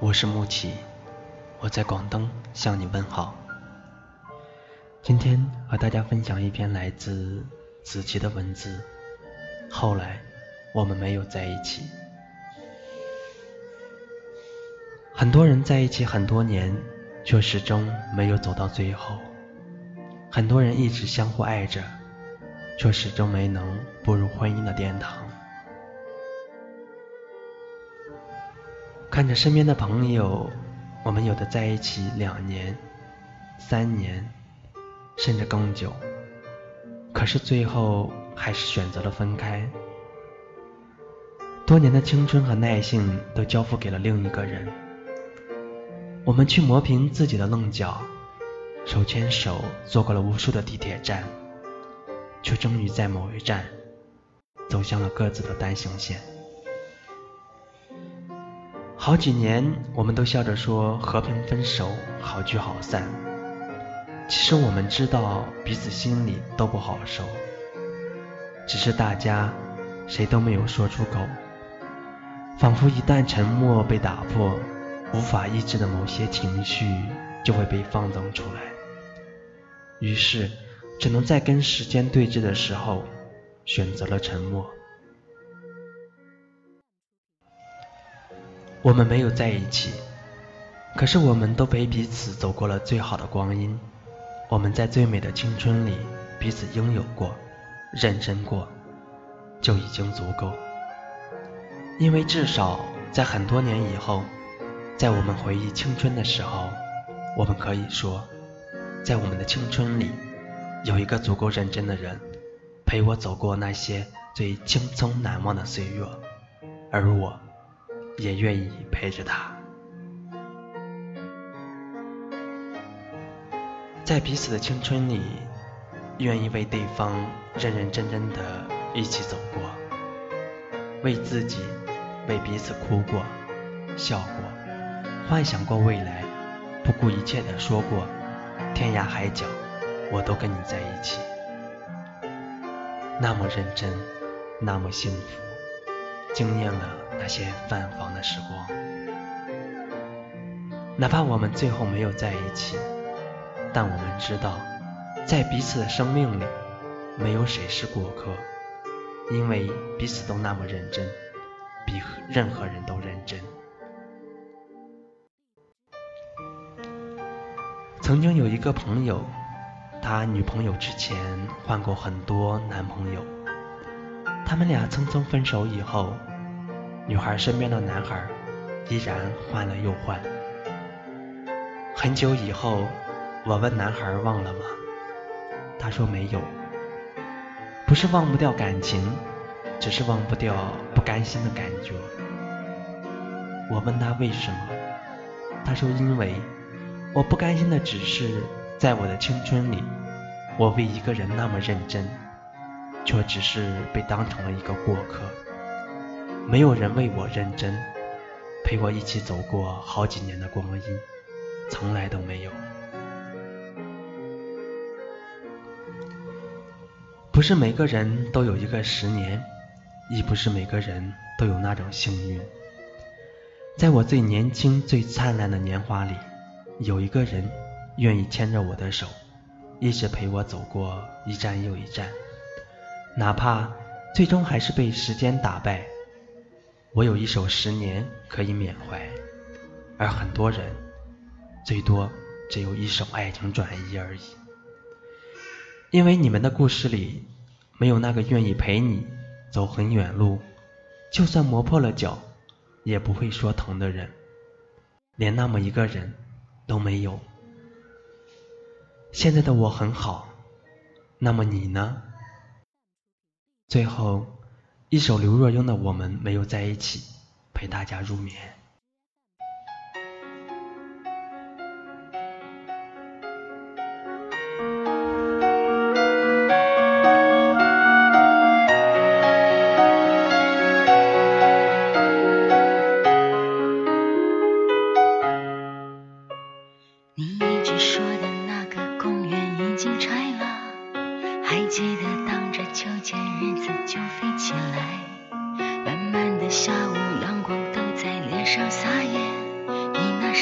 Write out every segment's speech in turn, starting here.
我是木奇，我在广东向你问好。今天和大家分享一篇来自子琪的文字。后来我们没有在一起。很多人在一起很多年，却始终没有走到最后。很多人一直相互爱着，却始终没能步入婚姻的殿堂。看着身边的朋友，我们有的在一起两年、三年，甚至更久，可是最后还是选择了分开。多年的青春和耐性都交付给了另一个人，我们去磨平自己的棱角，手牵手坐过了无数的地铁站，却终于在某一站，走向了各自的单行线。好几年，我们都笑着说和平分手，好聚好散。其实我们知道彼此心里都不好受，只是大家谁都没有说出口。仿佛一旦沉默被打破，无法抑制的某些情绪就会被放纵出来。于是，只能在跟时间对峙的时候，选择了沉默。我们没有在一起，可是我们都陪彼此走过了最好的光阴。我们在最美的青春里彼此拥有过、认真过，就已经足够。因为至少在很多年以后，在我们回忆青春的时候，我们可以说，在我们的青春里，有一个足够认真的人，陪我走过那些最青葱难忘的岁月，而我。也愿意陪着他，在彼此的青春里，愿意为对方认认真真的一起走过，为自己、为彼此哭过、笑过，幻想过未来，不顾一切的说过，天涯海角我都跟你在一起，那么认真，那么幸福。惊艳了那些泛黄的时光，哪怕我们最后没有在一起，但我们知道，在彼此的生命里，没有谁是过客，因为彼此都那么认真，比任何人都认真。曾经有一个朋友，他女朋友之前换过很多男朋友。他们俩匆匆分手以后，女孩身边的男孩依然换了又换。很久以后，我问男孩忘了吗？他说没有，不是忘不掉感情，只是忘不掉不甘心的感觉。我问他为什么，他说因为我不甘心的只是在我的青春里，我为一个人那么认真。却只是被当成了一个过客，没有人为我认真，陪我一起走过好几年的光阴，从来都没有。不是每个人都有一个十年，亦不是每个人都有那种幸运。在我最年轻、最灿烂的年华里，有一个人愿意牵着我的手，一直陪我走过一站又一站。哪怕最终还是被时间打败，我有一首十年可以缅怀，而很多人最多只有一首爱情转移而已。因为你们的故事里没有那个愿意陪你走很远路，就算磨破了脚也不会说疼的人，连那么一个人都没有。现在的我很好，那么你呢？最后，一首刘若英的《我们没有在一起》陪大家入眠。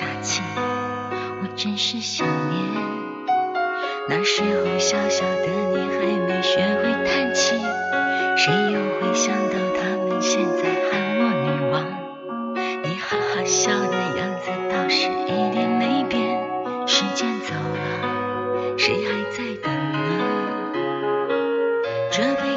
傻气，我真是想念。那时候小小的你还没学会叹气，谁又会想到他们现在喊我女王？你哈哈笑的样子倒是一点没变，时间走了，谁还在等呢？这杯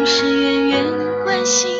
总是远远关心，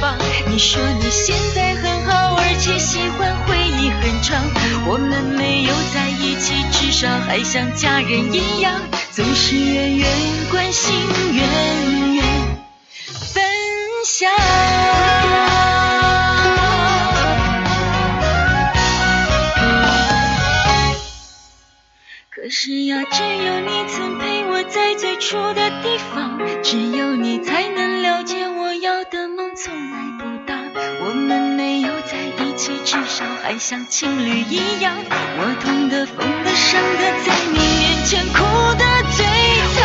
方。你说你现在很好，而且喜欢回忆很长。我们没有在一起，至少还像家人一样，总是远远关心，远远分享。可是呀，只有你曾陪我在最初的地方，只有你才能还像情侣一样。我痛的、疯的、伤的，在你面前哭得最惨。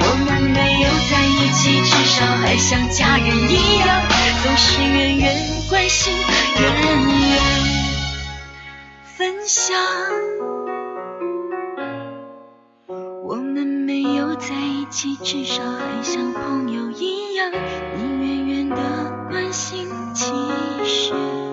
我们没有在一起，至少还像家人一样，总是远远关心，远远分享。在一起，至少还像朋友一样，你远远的关心，其实。